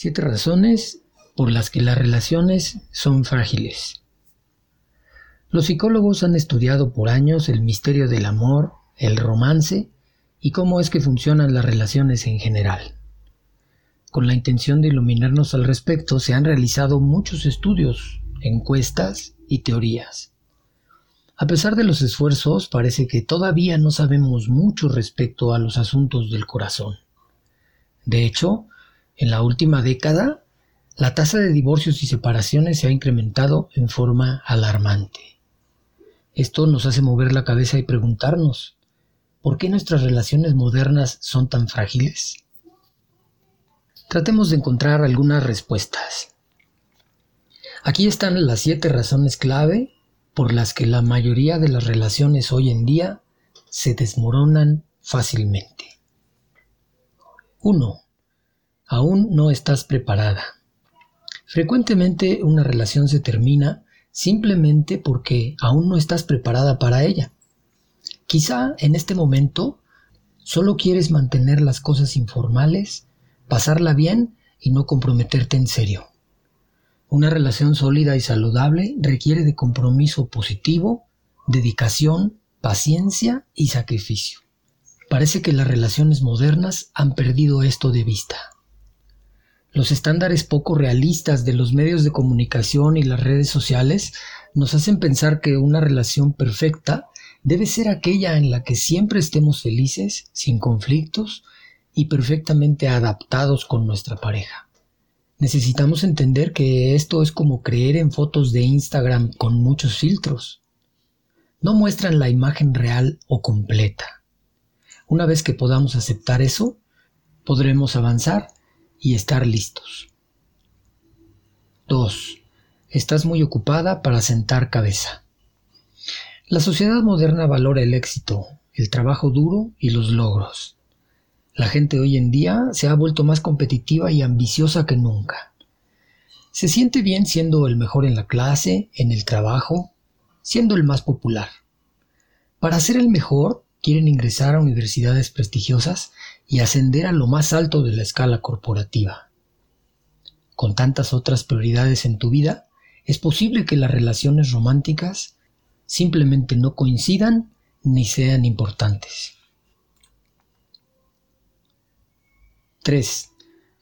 Siete razones por las que las relaciones son frágiles. Los psicólogos han estudiado por años el misterio del amor, el romance y cómo es que funcionan las relaciones en general. Con la intención de iluminarnos al respecto se han realizado muchos estudios, encuestas y teorías. A pesar de los esfuerzos, parece que todavía no sabemos mucho respecto a los asuntos del corazón. De hecho, en la última década, la tasa de divorcios y separaciones se ha incrementado en forma alarmante. Esto nos hace mover la cabeza y preguntarnos, ¿por qué nuestras relaciones modernas son tan frágiles? Tratemos de encontrar algunas respuestas. Aquí están las siete razones clave por las que la mayoría de las relaciones hoy en día se desmoronan fácilmente. 1 aún no estás preparada. Frecuentemente una relación se termina simplemente porque aún no estás preparada para ella. Quizá en este momento solo quieres mantener las cosas informales, pasarla bien y no comprometerte en serio. Una relación sólida y saludable requiere de compromiso positivo, dedicación, paciencia y sacrificio. Parece que las relaciones modernas han perdido esto de vista. Los estándares poco realistas de los medios de comunicación y las redes sociales nos hacen pensar que una relación perfecta debe ser aquella en la que siempre estemos felices, sin conflictos y perfectamente adaptados con nuestra pareja. Necesitamos entender que esto es como creer en fotos de Instagram con muchos filtros. No muestran la imagen real o completa. Una vez que podamos aceptar eso, podremos avanzar y estar listos. 2. Estás muy ocupada para sentar cabeza. La sociedad moderna valora el éxito, el trabajo duro y los logros. La gente hoy en día se ha vuelto más competitiva y ambiciosa que nunca. Se siente bien siendo el mejor en la clase, en el trabajo, siendo el más popular. Para ser el mejor, quieren ingresar a universidades prestigiosas y ascender a lo más alto de la escala corporativa. Con tantas otras prioridades en tu vida, es posible que las relaciones románticas simplemente no coincidan ni sean importantes. 3.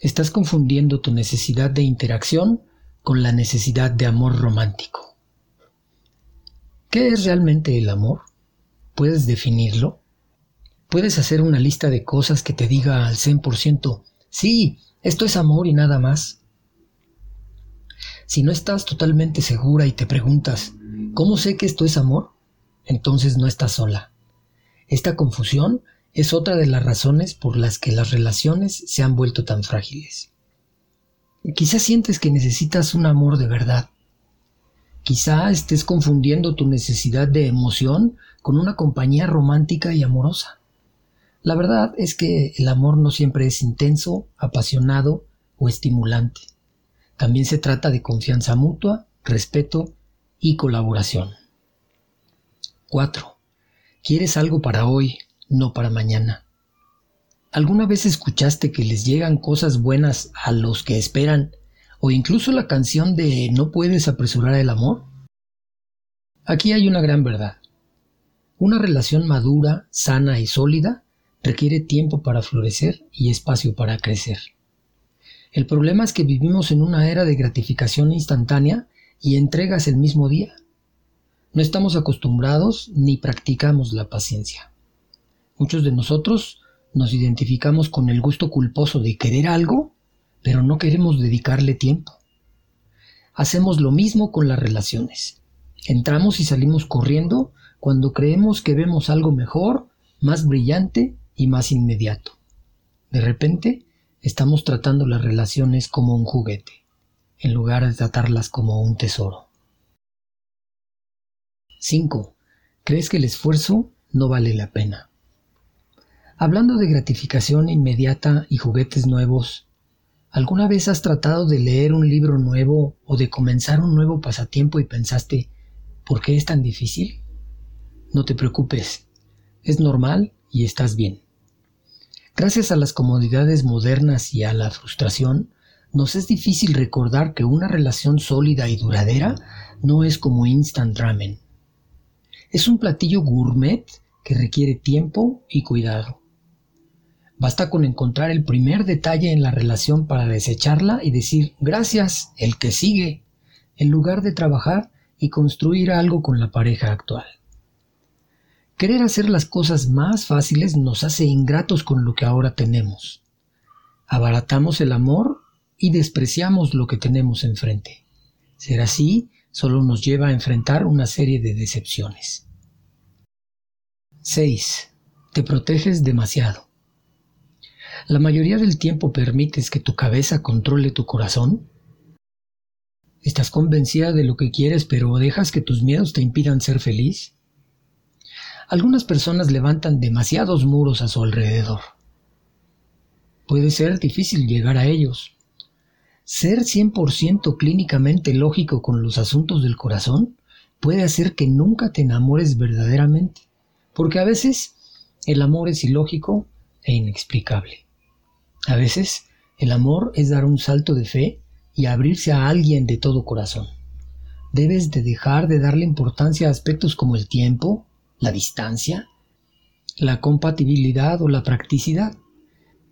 Estás confundiendo tu necesidad de interacción con la necesidad de amor romántico. ¿Qué es realmente el amor? ¿Puedes definirlo? Puedes hacer una lista de cosas que te diga al 100%, sí, esto es amor y nada más. Si no estás totalmente segura y te preguntas, ¿cómo sé que esto es amor? Entonces no estás sola. Esta confusión es otra de las razones por las que las relaciones se han vuelto tan frágiles. Quizás sientes que necesitas un amor de verdad. Quizá estés confundiendo tu necesidad de emoción con una compañía romántica y amorosa. La verdad es que el amor no siempre es intenso, apasionado o estimulante. También se trata de confianza mutua, respeto y colaboración. 4. Quieres algo para hoy, no para mañana. ¿Alguna vez escuchaste que les llegan cosas buenas a los que esperan o incluso la canción de No puedes apresurar el amor? Aquí hay una gran verdad. Una relación madura, sana y sólida requiere tiempo para florecer y espacio para crecer. El problema es que vivimos en una era de gratificación instantánea y entregas el mismo día. No estamos acostumbrados ni practicamos la paciencia. Muchos de nosotros nos identificamos con el gusto culposo de querer algo, pero no queremos dedicarle tiempo. Hacemos lo mismo con las relaciones. Entramos y salimos corriendo cuando creemos que vemos algo mejor, más brillante y más inmediato. De repente, estamos tratando las relaciones como un juguete, en lugar de tratarlas como un tesoro. 5. ¿Crees que el esfuerzo no vale la pena? Hablando de gratificación inmediata y juguetes nuevos, ¿alguna vez has tratado de leer un libro nuevo o de comenzar un nuevo pasatiempo y pensaste, ¿por qué es tan difícil? No te preocupes, es normal y estás bien. Gracias a las comodidades modernas y a la frustración, nos es difícil recordar que una relación sólida y duradera no es como instant ramen. Es un platillo gourmet que requiere tiempo y cuidado. Basta con encontrar el primer detalle en la relación para desecharla y decir gracias, el que sigue, en lugar de trabajar y construir algo con la pareja actual. Querer hacer las cosas más fáciles nos hace ingratos con lo que ahora tenemos. Abaratamos el amor y despreciamos lo que tenemos enfrente. Ser así solo nos lleva a enfrentar una serie de decepciones. 6. Te proteges demasiado. ¿La mayoría del tiempo permites que tu cabeza controle tu corazón? ¿Estás convencida de lo que quieres pero dejas que tus miedos te impidan ser feliz? Algunas personas levantan demasiados muros a su alrededor. Puede ser difícil llegar a ellos. Ser 100% clínicamente lógico con los asuntos del corazón puede hacer que nunca te enamores verdaderamente, porque a veces el amor es ilógico e inexplicable. A veces el amor es dar un salto de fe y abrirse a alguien de todo corazón. Debes de dejar de darle importancia a aspectos como el tiempo, la distancia, la compatibilidad o la practicidad,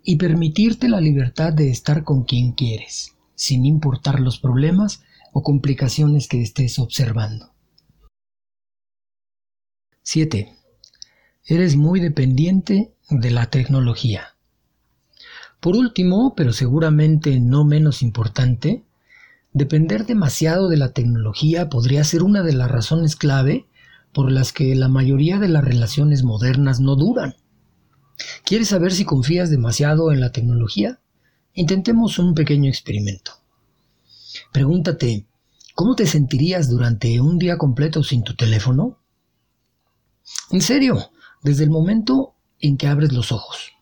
y permitirte la libertad de estar con quien quieres, sin importar los problemas o complicaciones que estés observando. 7. Eres muy dependiente de la tecnología. Por último, pero seguramente no menos importante, depender demasiado de la tecnología podría ser una de las razones clave por las que la mayoría de las relaciones modernas no duran. ¿Quieres saber si confías demasiado en la tecnología? Intentemos un pequeño experimento. Pregúntate, ¿cómo te sentirías durante un día completo sin tu teléfono? En serio, desde el momento en que abres los ojos.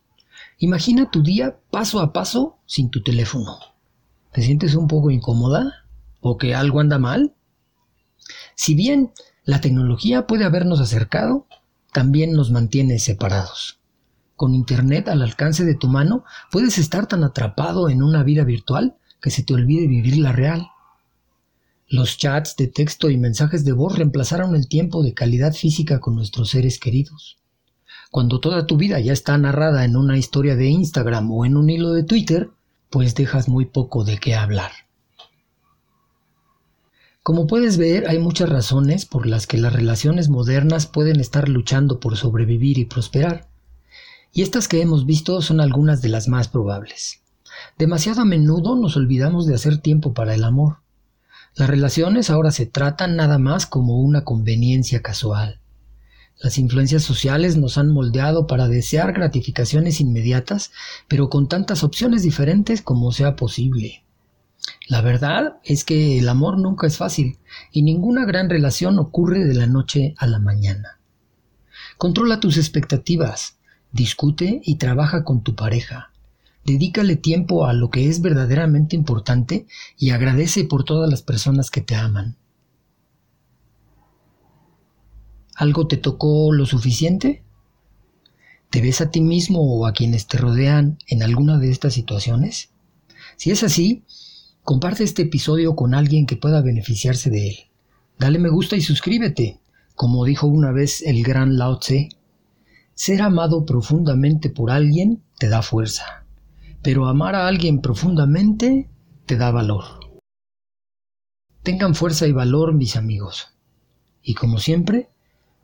Imagina tu día paso a paso sin tu teléfono. ¿Te sientes un poco incómoda? ¿O que algo anda mal? Si bien la tecnología puede habernos acercado, también nos mantiene separados. Con Internet al alcance de tu mano, puedes estar tan atrapado en una vida virtual que se te olvide vivir la real. Los chats de texto y mensajes de voz reemplazaron el tiempo de calidad física con nuestros seres queridos. Cuando toda tu vida ya está narrada en una historia de Instagram o en un hilo de Twitter, pues dejas muy poco de qué hablar. Como puedes ver, hay muchas razones por las que las relaciones modernas pueden estar luchando por sobrevivir y prosperar. Y estas que hemos visto son algunas de las más probables. Demasiado a menudo nos olvidamos de hacer tiempo para el amor. Las relaciones ahora se tratan nada más como una conveniencia casual. Las influencias sociales nos han moldeado para desear gratificaciones inmediatas, pero con tantas opciones diferentes como sea posible. La verdad es que el amor nunca es fácil y ninguna gran relación ocurre de la noche a la mañana. Controla tus expectativas, discute y trabaja con tu pareja. Dedícale tiempo a lo que es verdaderamente importante y agradece por todas las personas que te aman. ¿Algo te tocó lo suficiente? ¿Te ves a ti mismo o a quienes te rodean en alguna de estas situaciones? Si es así, Comparte este episodio con alguien que pueda beneficiarse de él. Dale me gusta y suscríbete. Como dijo una vez el gran Lao Tse, ser amado profundamente por alguien te da fuerza, pero amar a alguien profundamente te da valor. Tengan fuerza y valor mis amigos. Y como siempre,